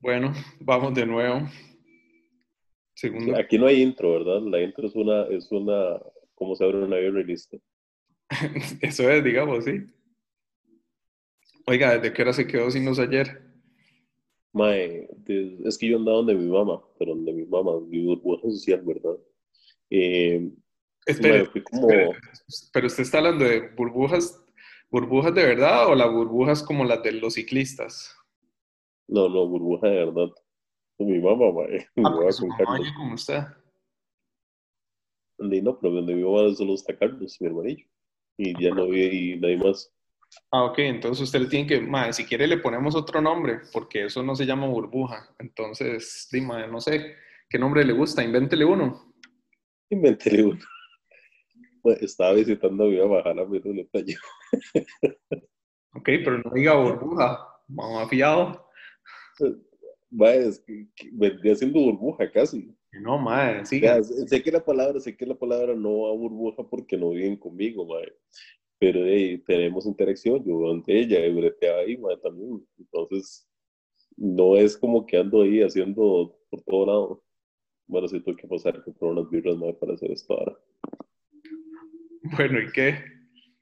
Bueno, vamos de nuevo. Segundo. Aquí no hay intro, ¿verdad? La intro es una, es una, ¿cómo se abre una y listo. Eso es, digamos, sí. Oiga, ¿desde qué hora se quedó sin nos ayer? Mae, es que yo andaba donde mi mamá, pero donde mi mamá, mi burbuja social, ¿verdad? Eh, Espere, mae, fui como, espere, pero usted está hablando de burbujas, burbujas de verdad o las burbujas como las de los ciclistas? No, no, burbuja de verdad. Con mi mamá, mae, mi Ah, mamá porque su con mamá Carlos. como usted. Y no, pero donde mi mamá solo está Carlos, mi hermanillo. Y ya no vi nadie más. Ah, ok, entonces usted le tiene que, mae, si quiere le ponemos otro nombre, porque eso no se llama burbuja. Entonces, dime, no sé, ¿qué nombre le gusta? Invéntele uno. Inventé uno. Mae, Estaba visitando a mi mamá, a la le. Ok, pero no diga burbuja, mamá fiado. Mae, es que, que vendría siendo burbuja casi. No, mae. Ya, sé que la palabra, sé que la palabra no va a burbuja porque no viven conmigo, mae. Pero eh, tenemos interacción, yo veo ante ella, y breteaba ahí, mae, también. Entonces, no es como que ando ahí haciendo por todo lado. Bueno, sí tuve que pasar a comprar unas birras, mae, para hacer esto ahora. Bueno, ¿y qué?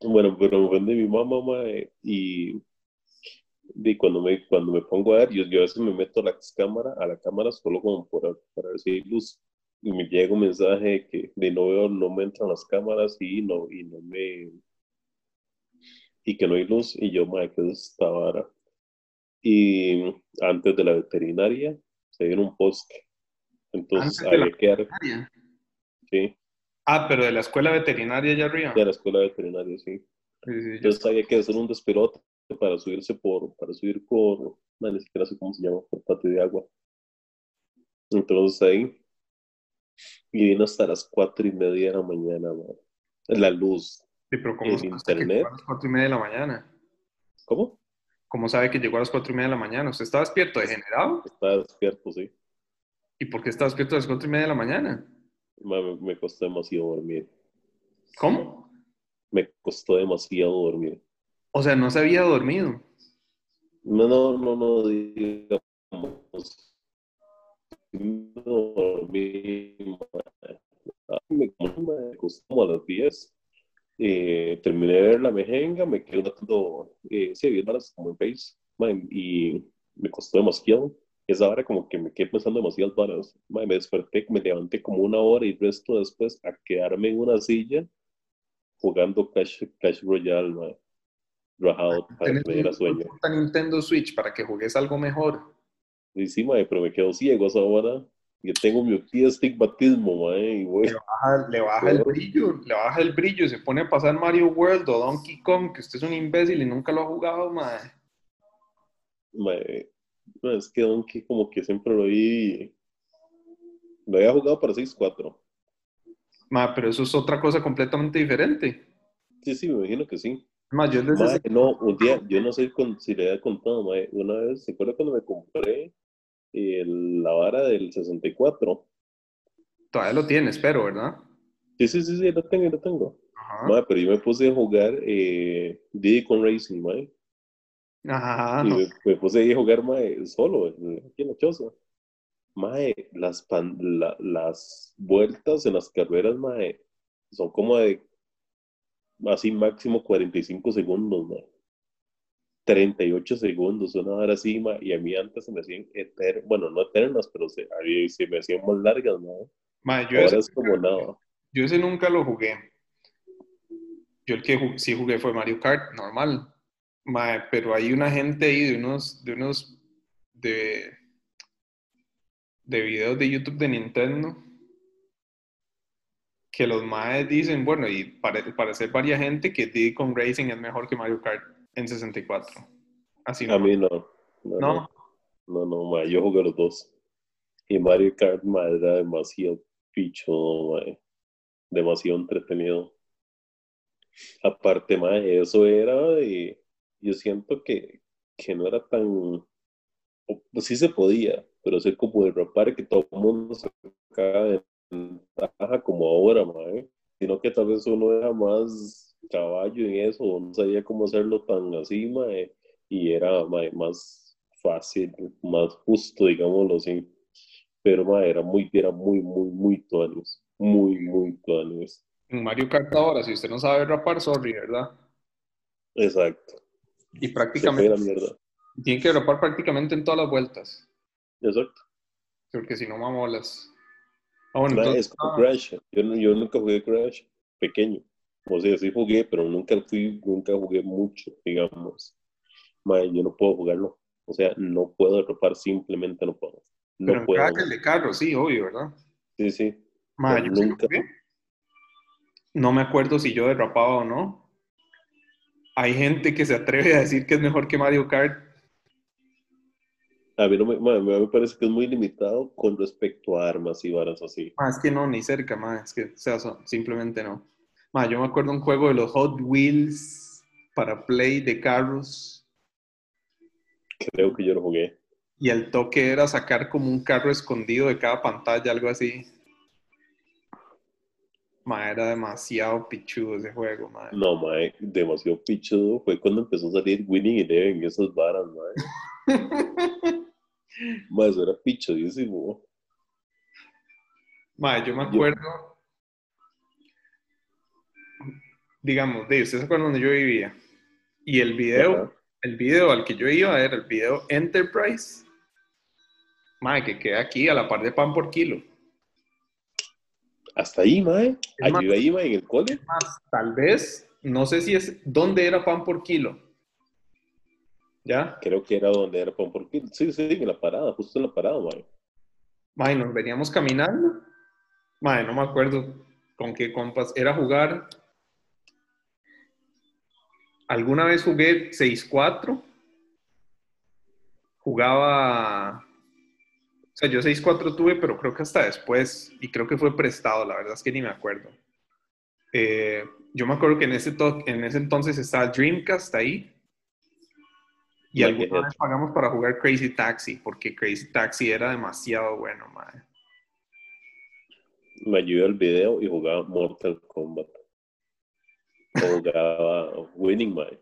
Bueno, pero vende mi mamá, mae, y, y cuando me, cuando me pongo a ver, yo, yo a veces me meto a la cámara, a la cámara solo como por, para ver si hay luz. Y me llega un mensaje que de no veo, no me entran las cámaras y no, y no me, y que no hay luz, y yo, mae, que es esta vara. Y antes de la veterinaria se viene un bosque. Entonces había que dar, sí, Ah, pero de la escuela veterinaria allá arriba. de la escuela veterinaria, sí. Sí, sí, yo- Entonces había que hacer un despelote para subirse por, para subir por, no, ni siquiera sé cómo se llama, por patio de agua. Entonces ahí, y vino hasta las cuatro y media de la mañana, man. La luz. Sí, pero ¿cómo en sabe usted que internet. llegó a las cuatro y media de la mañana? ¿Cómo? ¿Cómo sabe que llegó a las cuatro y media de la mañana? ¿Usted estaba despierto, degenerado? Estaba despierto, sí. ¿Y por qué estaba despierto a las cuatro y media de la mañana? Ma, Me, me costó demasiado dormir. ¿Cómo? Me costó demasiado dormir. O sea, no se había dormido. No, no, no, no, digamos. No dormí. Me, como a las 10. Eh, terminé de ver la mejenga, me quedé dando, eh, sí, viendo las como en Face, ma, y me costó demasiado. Esa hora como que me quedé pensando demasiadas varas. Ma, me desperté, me levanté como una hora y resto después a quedarme en una silla jugando Clash, Clash Royale, ma, rajado para que me diera sueño. Nintendo Switch para que juegues algo mejor. Y sí, mae, pero me quedo ciego esa hora. Yo tengo miopía, estigmatismo, mae, y voy. Le baja, le baja el brillo, le baja el brillo, se pone a pasar Mario World o Donkey Kong, que usted es un imbécil y nunca lo ha jugado, mae, no, es que Donkey como que siempre lo vi. Lo había jugado para 6-4. Ma, pero eso es otra cosa completamente diferente. Sí, sí, me imagino que sí. Más, yo desde ese- no, un día, yo no sé con- si le había contado, mae, una vez, ¿se acuerda cuando me compré el- la vara del 64? todavía lo tiene, espero, ¿verdad? Sí, sí, sí, sí, lo tengo, lo tengo. Ajá. Mae, pero yo me puse a jugar eh, Diddy con Racing, mae. Ajá. Y me, me puse a jugar, mae, solo, en- aquí en la choza. Mae, las, pan- la- las vueltas en las carreras, mae, son como de así máximo 45 segundos, mae. 38 segundos, una hora así, y a mí antes se me hacían eternas, bueno, no eternas, pero se, a mí se me hacían más largas. Ma, yo, Ahora es como nada. yo ese nunca lo jugué. Yo el que ju- sí jugué fue Mario Kart, normal. Ma, pero hay una gente ahí de unos, de unos, de, de videos de YouTube de Nintendo que los maes dicen, bueno, y parece, parece varias gente que Diddy Kong Racing es mejor que Mario Kart en 64. Así A no. mí no. No, no, No, no, no, mae, yo jugué los dos. Y Mario Kart, mae, era demasiado picho, mae. Demasiado entretenido. Aparte, mae, eso era de... Yo siento que, que no era tan... Pues sí se podía, pero ser como derrapar que todo el mundo se sacaba de ventaja como ahora, mae. Sino que tal vez uno era más caballo en eso, no sabía cómo hacerlo tan así, mae. Y era mae, más fácil, más justo, digámoslo así. Pero mae, era muy, era muy, muy, muy tuanis. Muy, muy tuanis. En Mario Kart ahora, si usted no sabe rapar, sorry, ¿verdad? Exacto. Y prácticamente la mierda. tiene que rapar prácticamente en todas las vueltas, Exacto. porque si no mamolas. Ah, bueno, entonces, es como ah, Crash. Yo, no- yo nunca jugué Crash pequeño. O sea, sí jugué, pero nunca fui, nunca jugué mucho, digamos. Mae, yo no puedo jugarlo. O sea, no puedo derrapar, simplemente no puedo. No pero en puedo. Crash el de carro, sí, obvio, ¿verdad? Sí, sí. Ma, Pero yo nunca-. No me acuerdo si yo derrapaba o no. Hay gente que se atreve a decir que es mejor que Mario Kart. A mí, no me, parece que es muy limitado con respecto a armas y varas así. Ma, es que no, ni cerca, ma, es que o sea, simplemente no. Ma, yo me acuerdo un juego de los Hot Wheels para Play de carros Creo que yo lo jugué. y el toque era sacar como un carro escondido de cada pantalla, algo así. Ma, era demasiado pichudo ese juego, ma. No, mae, demasiado pichudo. Fue cuando empezó a salir Winning Eleven y esas varas, mae. Mae, eso era pichudísimo. Ma, yo me acuerdo, digamos, de ustedes se acuerdan donde yo vivía. Y el video, Ajá. el video al que yo iba era el video Enterprise. Ma, que queda aquí a la par de pan por kilo. Hasta ahí, más- Allí ahí, en el cole. Más, tal vez, no sé si es, ¿dónde era pan por kilo? ¿Ya? Creo que era donde era por kilo. Sí, sí, en la parada, justo en la parada, mae. Ma, y nos veníamos caminando. Ma, no me acuerdo con qué compas. Era jugar. Alguna vez jugué 6-4. Jugaba. O sea, yo 6-4 tuve, pero creo que hasta después. Y creo que fue prestado, la verdad es que ni me acuerdo. Eh, yo me acuerdo que en ese, to- en ese entonces estaba Dreamcast ahí. Y alguna vez pagamos para jugar Crazy Taxi, porque Crazy Taxi era demasiado bueno, madre. Me ayudó el video y jugaba Mortal Kombat. Jugaba Winning, mae.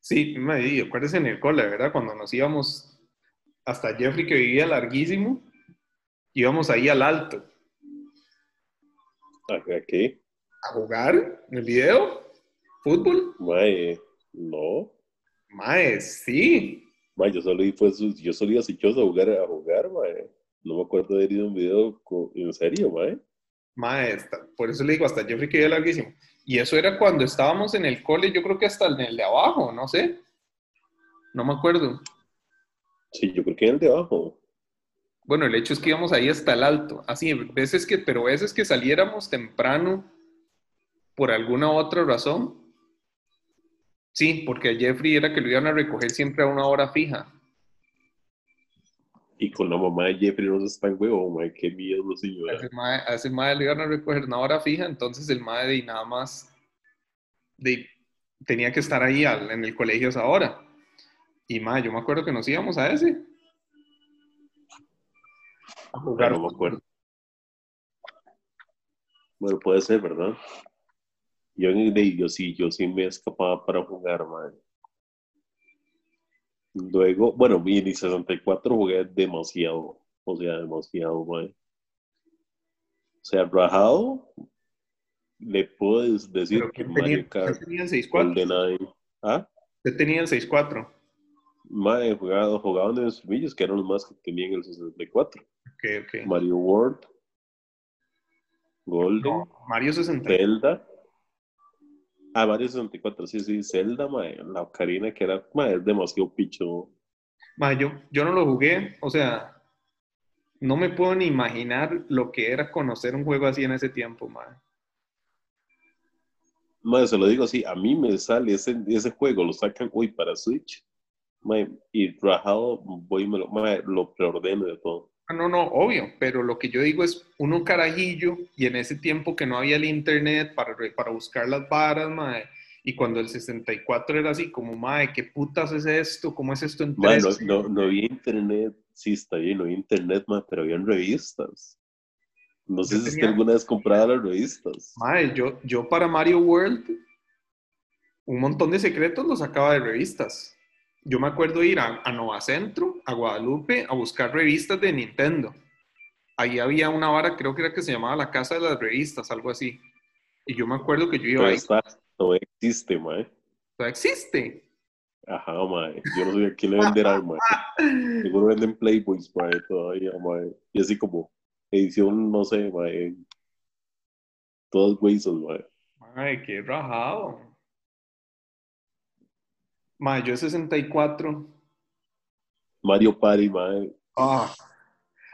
Sí, me di, acuérdese en el cole, ¿verdad? Cuando nos íbamos hasta Jeffrey, que vivía larguísimo, íbamos ahí al alto ¿Acá qué? a jugar en el video, fútbol. Mae, no. Mae, sí. Mae, yo solo, fue, su- yo solo iba a jugar, a jugar, mae. No me acuerdo de haber ido a un video en serio, mae. Mae, por eso le digo, hasta Jeffrey que vivía larguísimo. Y eso era cuando estábamos en el cole, yo creo que hasta en el de abajo, no sé. No me acuerdo. Sí, yo creo que en el de abajo. Bueno, el hecho es que íbamos ahí hasta el alto. Así, veces que, pero veces que saliéramos temprano por alguna otra razón. Sí, porque a Jeffrey era que lo iban a recoger siempre a una hora fija. Y con la mamá de Jeffrey no se está en huevo, mae. Qué miedo, A señora. ese mae, a ese mae lo iban a recoger a una hora fija, entonces el mae de nada más de, tenía que estar ahí al- en el colegio a esa hora. Y mae, yo me acuerdo que nos íbamos a ese. A jugar. No me acuerdo. Bueno, puede ser, ¿verdad? Yo, en el- yo sí, yo sí me escapaba para jugar, mae. Luego, bueno, el 64 jugué demasiado, o sea, demasiado, mae. O sea, rajado, le puedo decir Pero que ¿quién tenía, Mario Kart, quién tenía el 6-4? GoldenEye, ¿ah? Usted tenía el 6-4. Mae, jugado, jugaban en los filmillos que eran los más que tenían el 64. Ok, ok. Mario World, Golden, No, Mario 60. Zelda. Ah, Mario 64, sí, sí, Zelda, mae, la Ocarina que era, mae, es demasiado picho. Ma, yo, yo no lo jugué, o sea, no me puedo ni imaginar lo que era conocer un juego así en ese tiempo, ma. Mae, se lo digo así, a mí me sale ese, ese juego, lo sacan hoy para Switch, mae, y rajado, voy y me lo, mae, lo preordeno de todo. Ah, No, no, obvio, pero lo que yo digo es uno carajillo y en ese tiempo que no había el internet para, para buscar las varas, mae, y cuando el 64 era así como, mae, ¿qué putas es esto? ¿Cómo es esto en Mae, no, 3D? no, no había internet, sí, está bien, no había internet, mae, pero habían revistas. No sé Yo si alguna vez compraba las revistas. Mae, yo, yo para Mario World, un montón de secretos los sacaba de revistas. Yo me acuerdo ir a, a Nova Centro, a Guadalupe, a buscar revistas de Nintendo. Ahí había una vara, creo que era que se llamaba la Casa de las Revistas, algo así. Y yo me acuerdo que yo iba ahí. está, no existe, mae. ¿Todavía existe? Ajá, mae. Yo no sé a quién le venderán, mae. Seguro venden Playboys, mae, todavía, mae. Y así como edición, no sé, mae. Todos huesos, mae. Ay, qué rajado. Mae, yo 64. Mario Party, mae. Ah.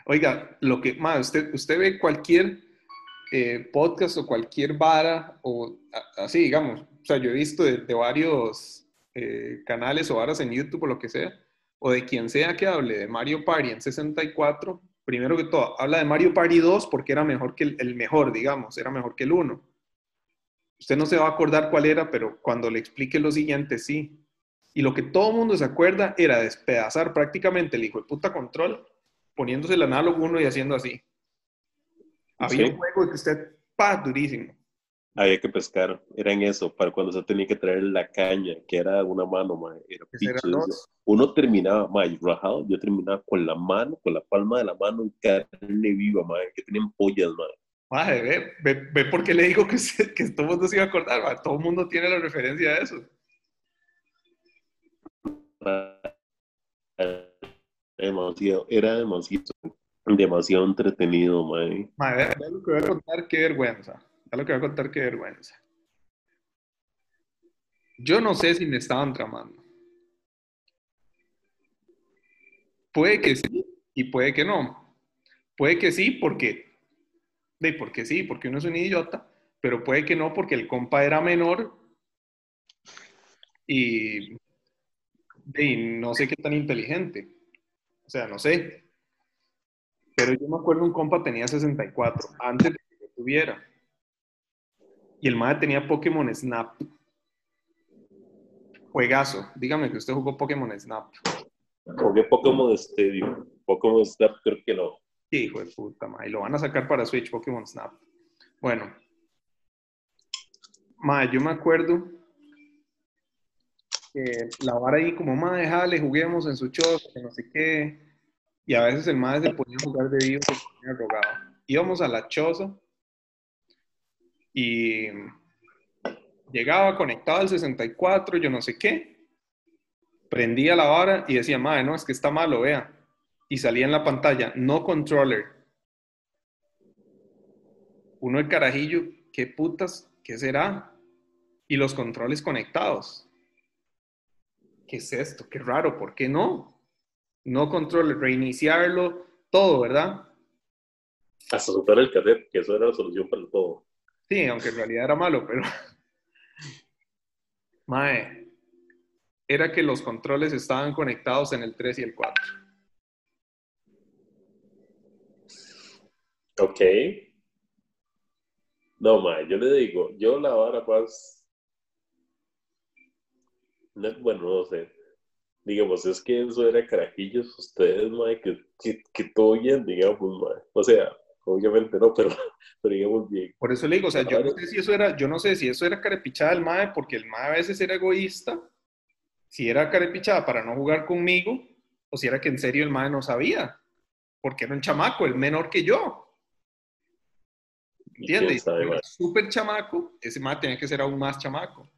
Oiga, lo que, mae, usted, usted ve cualquier eh, podcast o cualquier vara, o a- así, digamos, o sea, yo he visto de, de varios eh, canales o varas en YouTube o lo que sea, o de quien sea que hable de Mario Party en 64, primero que todo, habla de Mario Party 2 porque era mejor que el, el mejor, digamos, era mejor que el 1. Usted no se va a acordar cuál era, pero cuando le explique lo siguiente, sí. Y lo que todo el mundo se acuerda era despedazar prácticamente el hijo de puta control, poniéndose el análogo uno y haciendo así. Había Sí. un juego que usted, pa, durísimo. Había que pescar. Era en eso, para cuando se tenía que traer la caña, que era una mano, mae. Era. Uno terminaba, mae, rajado. Yo terminaba con la mano, con la palma de la mano en carne viva, mae. Que tenían pollas, mae. Maje, ve, ve, ve por qué le digo que, usted- que todo el mundo se iba a acordar, ma. todo el mundo tiene la referencia de eso. Demasiado, era demasiado, demasiado entretenido, mae. Ve lo que voy a contar, qué vergüenza. Ve lo que voy a contar, qué vergüenza. Yo no sé si me estaban tramando. Puede que sí y puede que no. Puede que sí porque, de, porque sí, porque uno es un idiota, pero puede que no porque el compa era menor y, y no sé qué tan inteligente. O sea, no sé. Pero yo me acuerdo un compa tenía 64 antes de que yo tuviera. Y el madre tenía Pokémon Snap. Juegazo. Dígame que usted jugó Pokémon Snap. Jugué Pokémon Stadium. Pokémon Snap creo que no. Qué hijo de puta, ma. Y lo van a sacar para Switch, Pokémon Snap. Bueno. Ma, yo me acuerdo la vara ahí como, ma, déjale, juguemos en su choza, que no sé qué. Y a veces el madre se ponía jugar de vivo, se. Íbamos a la choza y llegaba conectado al 64, yo no sé qué. Prendía la vara y decía, madre, no, es que está malo, vea y salía en la pantalla, no controller. Uno el carajillo, ¿qué putas? ¿Qué será? Y los controles conectados. ¿Qué es esto? Qué raro, ¿por qué no? No controller, reiniciarlo, todo, ¿verdad? Hasta soltar el cassette, que eso era la solución para todo. Sí, aunque en realidad era malo, pero... Mae, era que los controles estaban conectados en el 3 y el 4. Ok. No, mae, yo le digo, yo la vara más. No, bueno, no sé. Digamos, es que eso era carajillos, ustedes, mae, que, que, que todo bien, digamos, mae. O sea, obviamente no, pero, pero digamos bien. Por eso le digo, o sea, yo no sé si eso era, yo no sé si eso era carepichada del MAE, porque el MAE a veces era egoísta, si era carepichada para no jugar conmigo, o si era que en serio el MAE no sabía, porque era un chamaco, el menor que yo. ¿Entiendes? súper chamaco, ese MAE tenía que ser aún más chamaco.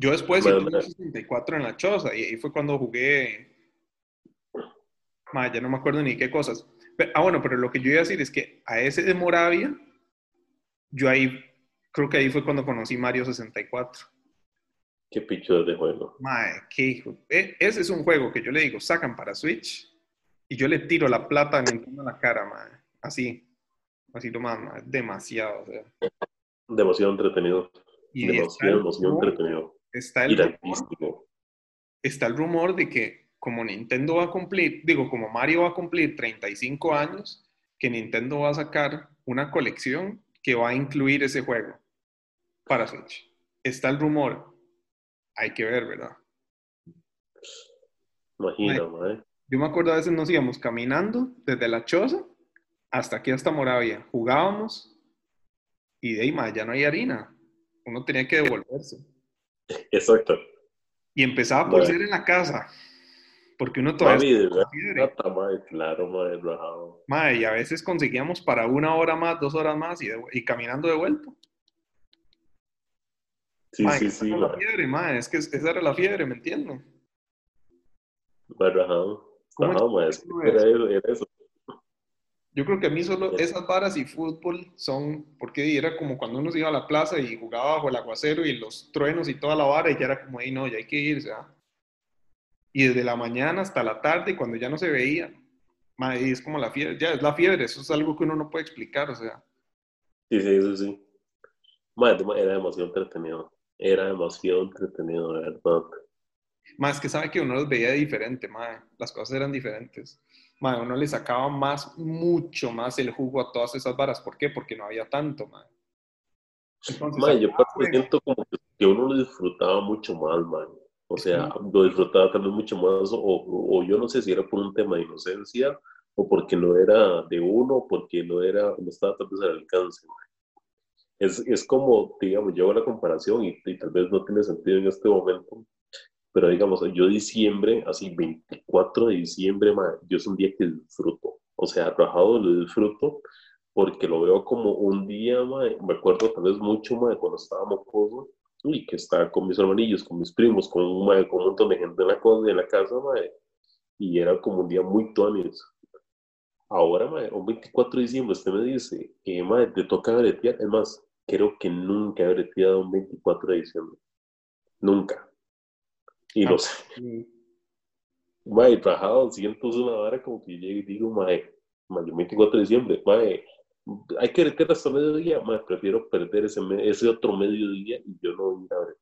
Yo después Bueno, un 64 en la choza, y ahí fue cuando jugué. Mae, ya no me acuerdo ni qué cosas. Ah, bueno, pero lo que yo iba a decir es que a ese de Moravia, yo ahí, creo que ahí fue cuando conocí Mario 64. Qué picho de juego. Mae, qué hijo. e- ese es un juego que yo le digo, sacan para Switch y yo le tiro la plata a Nintendo en la cara, mae. Así. Así lo más. Demasiado. o sea. Demasiado entretenido. Y Demasiado, entretenido. Está, el rumor, está el rumor de que como Nintendo va a cumplir, digo, como Mario va a cumplir 35 años, que Nintendo va a sacar una colección que va a incluir ese juego para Switch. Está el rumor. Hay que ver, ¿verdad? Imagina, mae. Yo me acuerdo a veces nos íbamos caminando desde la choza hasta aquí hasta Moravia. Jugábamos y de ahí, ma, ya no hay harina. Uno tenía que devolverse. Exacto. Y empezaba por ser en la casa, porque uno todavía... Mami, claro, madre, madre, y a veces conseguíamos para una hora más, dos horas más y, y caminando de vuelta. Sí, sí, sí. la fiebre, madre, es que esa era la fiebre, ¿me entiendes? Bueno, ajá. Ajá, es que era, era eso. Yo creo que a mí solo esas varas y fútbol son, porque era como cuando uno se iba a la plaza y jugaba bajo el aguacero y los truenos y toda la vara y ya era como, ahí no, ya hay que irse. ¿ah? Y desde la mañana hasta la tarde, cuando ya no se veía, es como la fiebre, ya es la fiebre, eso es algo que uno no puede explicar, o sea. Sí, sí, eso sí. Madre, era demasiado entretenido, era demasiado entretenido, de verdad. Más que sabe que uno los veía diferente, madre. las cosas eran diferentes madre, uno le sacaba más, mucho más el jugo a todas esas varas. ¿Por qué? Porque no había tanto, madre. Entonces, yo siento como que uno lo disfrutaba mucho más, man. O sea, lo disfrutaba también mucho más, o, o, yo no sé si era por un tema de inocencia, o porque no era de uno, o porque no era, no estaba tal vez al alcance, man. Es, es como, digamos, yo hago la comparación y, y, tal vez no tiene sentido en este momento, pero digamos, yo diciembre, así 24 de diciembre, yo es un día que disfruto. O sea, trabajado lo disfruto porque lo veo como un día, me acuerdo tal vez mucho, de cuando estábamos mocoso, y que estaba con mis hermanillos, con mis primos, con con un montón de gente en la, en la casa, y era como un día muy tuanis. Ahora, un 24 de diciembre, usted me dice, eh, te toca bretear. Es más, creo que nunca he breteado un 24 de diciembre. Nunca. Y no sé. Mae, trabajado, siento una hora como que llego y digo, mae, mae, 24 de diciembre, mae, hay que retener hasta mediodía, mae, prefiero perder ese, ese otro mediodía y yo no ir a ver.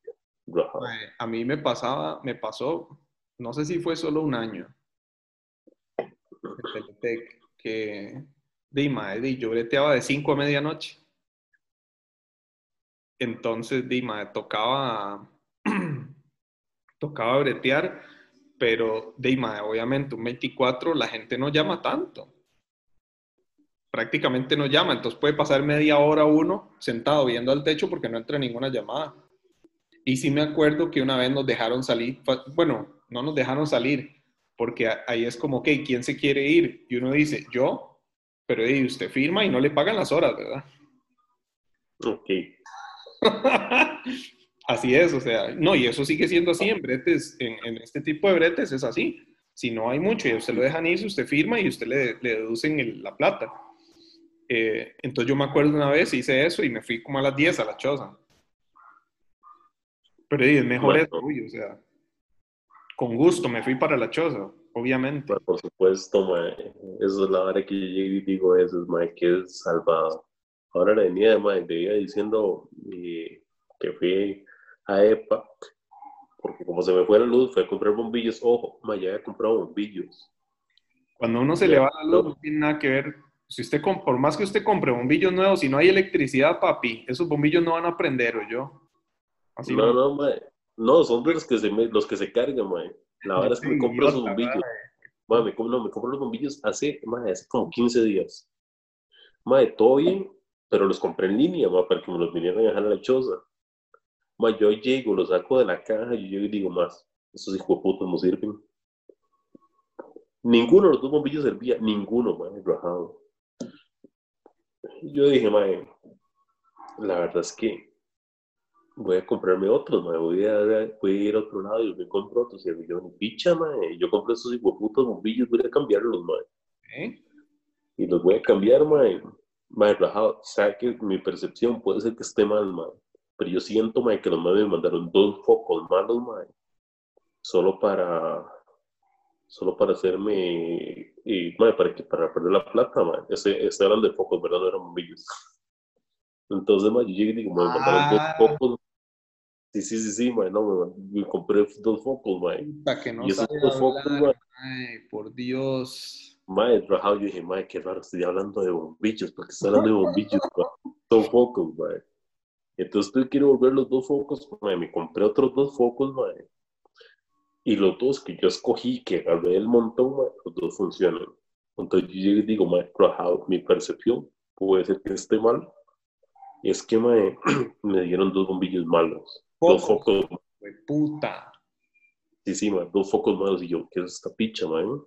A mí me pasaba, me pasó, no sé si fue solo un año, que de, yo breteaba de 5 a medianoche. Entonces, Dima, tocaba tocaba bretear, pero de obviamente un 24 la gente no llama tanto. Prácticamente no llama, entonces puede pasar media hora uno sentado viendo al techo porque no entra ninguna llamada. Y sí me acuerdo que una vez nos dejaron salir, bueno, no nos dejaron salir, porque ahí es como, ok, ¿quién se quiere ir? Y uno dice, yo, pero usted firma y no le pagan las horas, ¿verdad? Ok. Así es, o sea, no, y eso sigue siendo así en bretes, en, este tipo de bretes es así. Si no hay mucho y usted lo dejan ir, usted firma y usted le, le deducen la plata. Eh, entonces yo me acuerdo una vez, hice eso y me fui como a las 10 a la choza. Pero es mejor eso, o sea, con gusto me fui para la choza, obviamente. por supuesto, eso es la hora que yo digo eso, es que es salvado. Ahora la venía de iba diciendo eh, que fui a EPA, porque como se me fue la luz, fue a comprar bombillos. Ojo, ya había comprado bombillos. Cuando uno se le va la luz, no tiene nada que ver. Si usted, por más que usted compre bombillos nuevos, si no hay electricidad, papi, esos bombillos no van a prender, ¿o yo? Así no, no, no, no, son los que se, los que se cargan, mae. La verdad es que me compro esos bombillos. Mae, me, no, me compro los bombillos hace, mae, hace como 15 días. Mae, todo bien, pero los compré en línea, mae, para que me los vinieran a dejar a la choza yo llego, lo saco de la caja y yo digo más, esos hijos puta no sirven. Ninguno de los dos bombillos servía, ninguno, man, rajado. Yo dije, mae, la verdad es que voy a comprarme otros, mae, voy a, voy a ir a otro lado y me compro otros. Y yo, picha, mae, yo compré esos hijos de putos bombillos, voy a cambiarlos, mae. ¿Eh? Y los voy a cambiar, mae. Mae, rajado, o que mi percepción puede ser que esté mal, mae pero yo siento, mae, que los me mandaron dos focos malos, mae, solo para, solo para hacerme, y, mae, para, que, para perder la plata, mae. Ese, ese eran de focos, ¿verdad? No eran bombillos. Entonces, mae, yo llegué y digo, me mandaron dos ah. focos. Sí, sí, sí, sí, mae, no, me, compré dos focos, mae. que no y esos dos focos, mae. Ay, por Dios. Mae, rajado, yo dije, mae, qué raro, estoy hablando de bombillos, porque estoy hablando de bombillos, mae. Son focos, mae. Entonces tú quiero volver los dos focos, me compré otros dos focos, y los dos que yo escogí, que agarré el montón, los dos funcionan. Entonces yo digo, mae, mi percepción puede ser que esté mal, es que me dieron dos bombillos malos. Dos focos. Puta. Sí, sí, man, dos focos nuevos y yo, ¿qué es esta picha, man?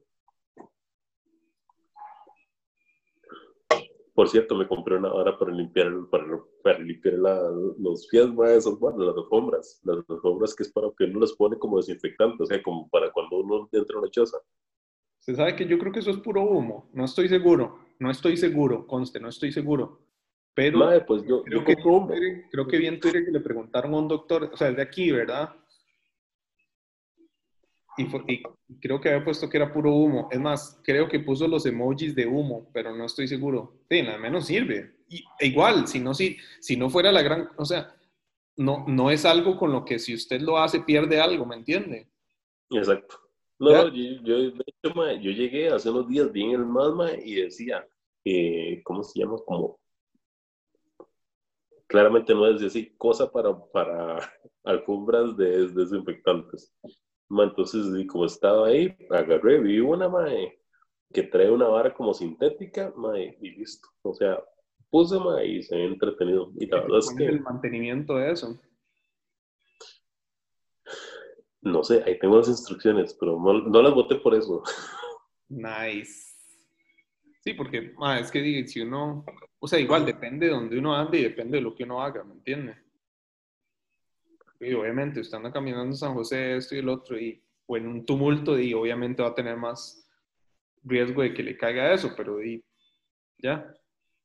Por cierto, me compré una hora para limpiar, para, para limpiar la, los pies, esas, bueno, las alfombras. Las alfombras que es para que uno las pone como desinfectante, o sea, como para cuando uno entra a una choza. Se sabe que yo creo que eso es puro humo. No estoy seguro. No estoy seguro, conste, no estoy seguro. Pero Madre, pues yo, creo, yo que, creo que vi en Twitter que le preguntaron a un doctor, o sea, es de aquí, ¿verdad? Y, fue- y creo que había puesto que era puro humo. Es más, creo que puso los emojis de humo, pero no estoy seguro. Sí, al menos sirve. Y, e igual, si no, si, si no fuera la gran, o sea, no, no es algo con lo que si usted lo hace pierde algo, ¿me entiende? Exacto. No, yo, yo, de hecho, mae, yo llegué hace unos días bien el más, mae, y decía, eh, ¿cómo se llama? Como, claramente no es decir, cosa para, para alfombras de, desinfectantes. Ma, entonces, y como estaba ahí, agarré, vi una, mae, que trae una vara como sintética, mae, y listo. O sea, puse, mae, y se ve entretenido. Y la verdad es ¿Cuál que... es el mantenimiento de eso? No sé, ahí tengo las instrucciones, pero no, no las voté por eso. Nice. Sí, porque ma, es que si uno, o sea, igual depende de donde uno ande y depende de lo que uno haga, ¿me entiende? Y obviamente usted anda caminando en San José, esto y el otro, y, o en un tumulto, y obviamente va a tener más riesgo de que le caiga eso, pero di, ya,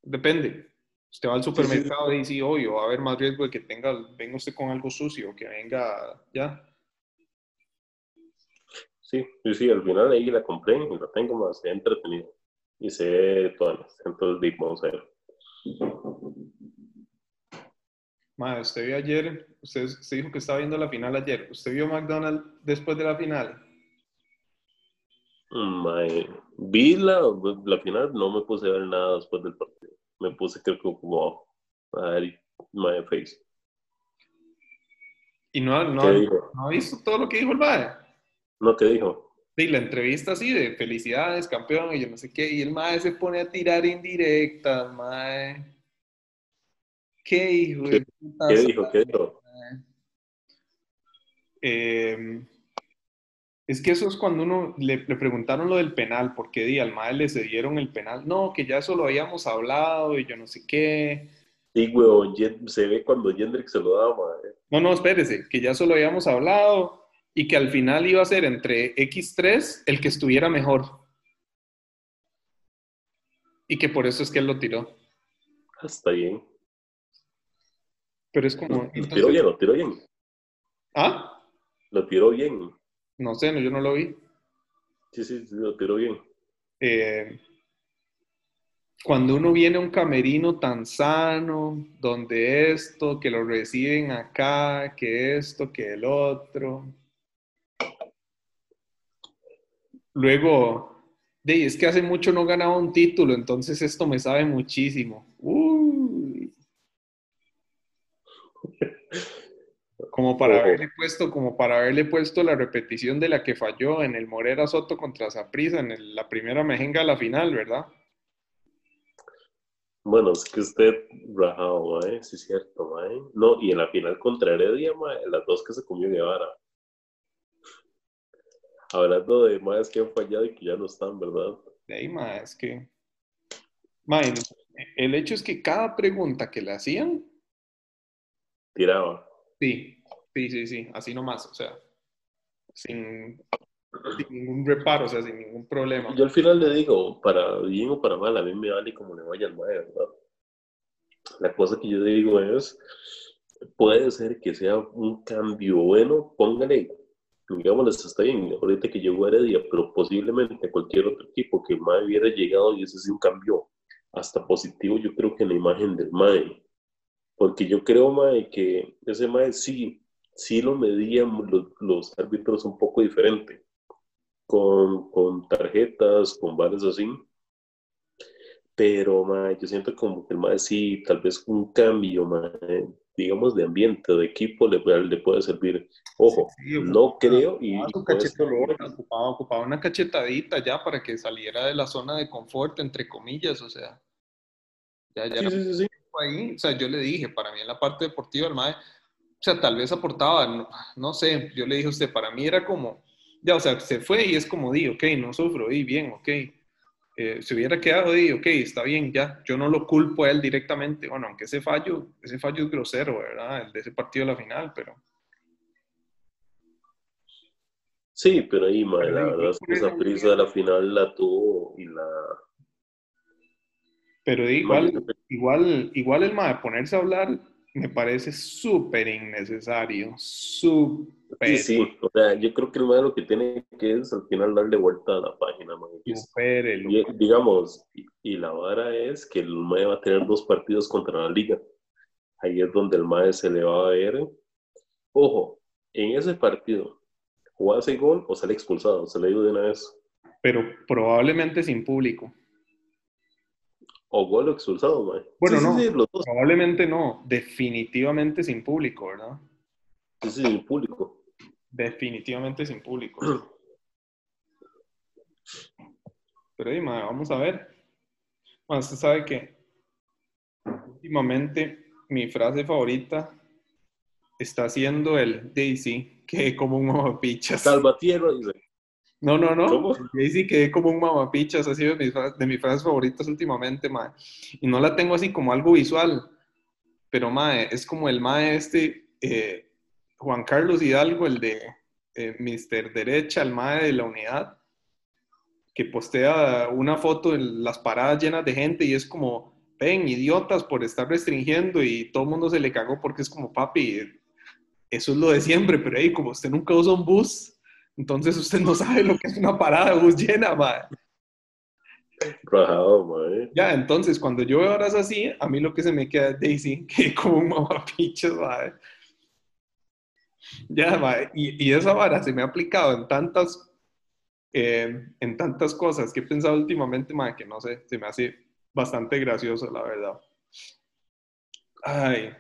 depende. Usted va al sí. supermercado y sí, obvio, va a haber más riesgo de que tenga, venga usted con algo sucio, que venga, ya. Sí, sí, sí, al final ahí la compré y la tengo más entretenido. Y sé todas. Entonces, vamos a ver. Ma, usted vio ayer, usted, usted dijo que estaba viendo la final ayer. ¿Usted vio McDonald's después de la final? Mm, mae, vi la, la final, no me puse a ver nada después del partido. Me puse, creo que como a ver My Face. Y no, no, no ha visto todo lo que dijo el mae. No, ¿qué dijo? Sí, la entrevista así de felicidades, campeón, y yo no sé qué. Y el mae se pone a tirar indirectas, mae. ¿Qué hijo de puta ¿Qué dijo? ¿Qué dijo? Eh, es que eso es cuando uno le, le preguntaron lo del penal, porque di, al mae le cedieron el penal. No, que ya eso lo habíamos hablado y yo no sé qué. Sí, weón, se ve cuando Jendrik se lo da, mae. No, no, espérese, que ya eso lo habíamos hablado y que al final iba a ser entre X3 el que estuviera mejor. Y que por eso es que él lo tiró. Ah, Está bien. Pero es como... Lo tiró bien, lo tiró bien. ¿Ah? Lo tiró bien. No sé, no, yo no lo vi. Sí, sí, sí, lo tiró bien. Eh, cuando uno viene a un camerino tan sano, donde esto, que lo reciben acá, que esto, que el otro. Luego, de, es que hace mucho no ganaba un título, entonces esto me sabe muchísimo. Uy. Como para haberle puesto, como para haberle puesto la repetición de la que falló en el Morera Soto contra Saprissa en el- la primera mejenga de la final, ¿verdad? Bueno, es que usted rajado, mae. Sí, es cierto, mae. No, y en la final contra Heredia, mae, las dos que se comió Guevara. Hablando de más que han fallado y que ya no están, ¿verdad? De ahí, es que. Ma, el, el hecho es que cada pregunta que le hacían, Tiraba. sí, sí, sí, sí, así nomás, o sea, sin, sin ningún reparo, o sea, sin ningún problema. Yo al final le digo, para bien o para mal, a mí me vale como le vaya al mae, ¿verdad? La cosa que yo digo es, puede ser que sea un cambio bueno, póngale, digámosles, está bien, ahorita que llegó Heredia, pero posiblemente cualquier otro equipo que mae hubiera llegado y ese sí un cambio hasta positivo, yo creo que en la imagen del mae. Porque yo creo, mae, que ese mae sí, sí lo medían los, los árbitros un poco diferente con, con tarjetas, con bares así. Pero, mae, yo siento como que el mae sí, tal vez un cambio, mae, digamos, de ambiente, de equipo, le, puede- le puede servir. Ojo, Sí, no creo y, ocupaba ocupaba, ocupaba una cachetadita ya para que saliera de la zona de confort, entre comillas, o sea, ya, ya Sí, era sí, sí, sí. Ahí, o sea, yo le dije, para mí en la parte deportiva, el MAE, o sea, tal vez aportaba, no, no, sé, yo le dije a usted, para mí era como, ya, o sea, se fue y es como, di, ok, no sufro, y bien, ok. Eh, se hubiera quedado, di, ok, está bien, ya, yo no lo culpo a él directamente, bueno, aunque ese fallo, ese fallo es grosero, ¿verdad? El de ese partido de la final, pero... Sí, pero ahí, madre, la verdad es que esa prisa de la final la tuvo y la... Pero igual, igual, igual el de ponerse a hablar me parece súper innecesario, súper. Sí, sí, o sea, yo creo que el lo que tiene que es al final darle vuelta a la página, man. Y, digamos, y, la vara es que el MAE va a tener dos partidos contra la liga. Ahí es donde el MAE se le va a ver. Ojo, en ese partido, o hace gol o sale expulsado, se le digo de una vez. Pero probablemente sin público. O gol expulsado, mae. Bueno, no, probablemente no. Definitivamente sin público, ¿verdad? Sí, sí, sin público. Definitivamente sin público. Pero vamos a ver. Bueno, usted sabe que últimamente mi frase favorita está siendo el Daisy, que como un mamapichas. Salvatierra, dice. No, no, no. Daisy quedé como un mamapichas, ha sido de mis, frases favoritas últimamente, mae. Y no la tengo así como algo visual, pero mae, es como el mae este, eh, Juan Carlos Hidalgo, el de eh, Mister Derecha, el mae de la unidad, que postea una foto en las paradas llenas de gente y es como, ven, idiotas por estar restringiendo y todo el mundo se le cagó porque es como, papi, eso es lo de siempre, pero ahí como usted nunca usa un bus, entonces usted no sabe lo que es una parada de bus llena, mae. Ya, entonces cuando yo veo horas así, a mí lo que se me queda es Daisy, que como un mamapiches, mae. Ya, mae. Y, y, esa vara se me ha aplicado en tantas, eh, en tantas cosas que he pensado últimamente, mae, que no sé, se me hace bastante gracioso, la verdad. Ay,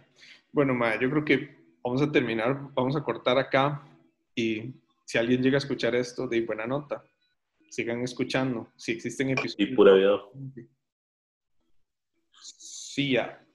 bueno, mae, yo creo que vamos a terminar, vamos a cortar acá y si alguien llega a escuchar esto, de buena nota. Sigan escuchando. Si existen episodios. Y pura vida. Sí, ya.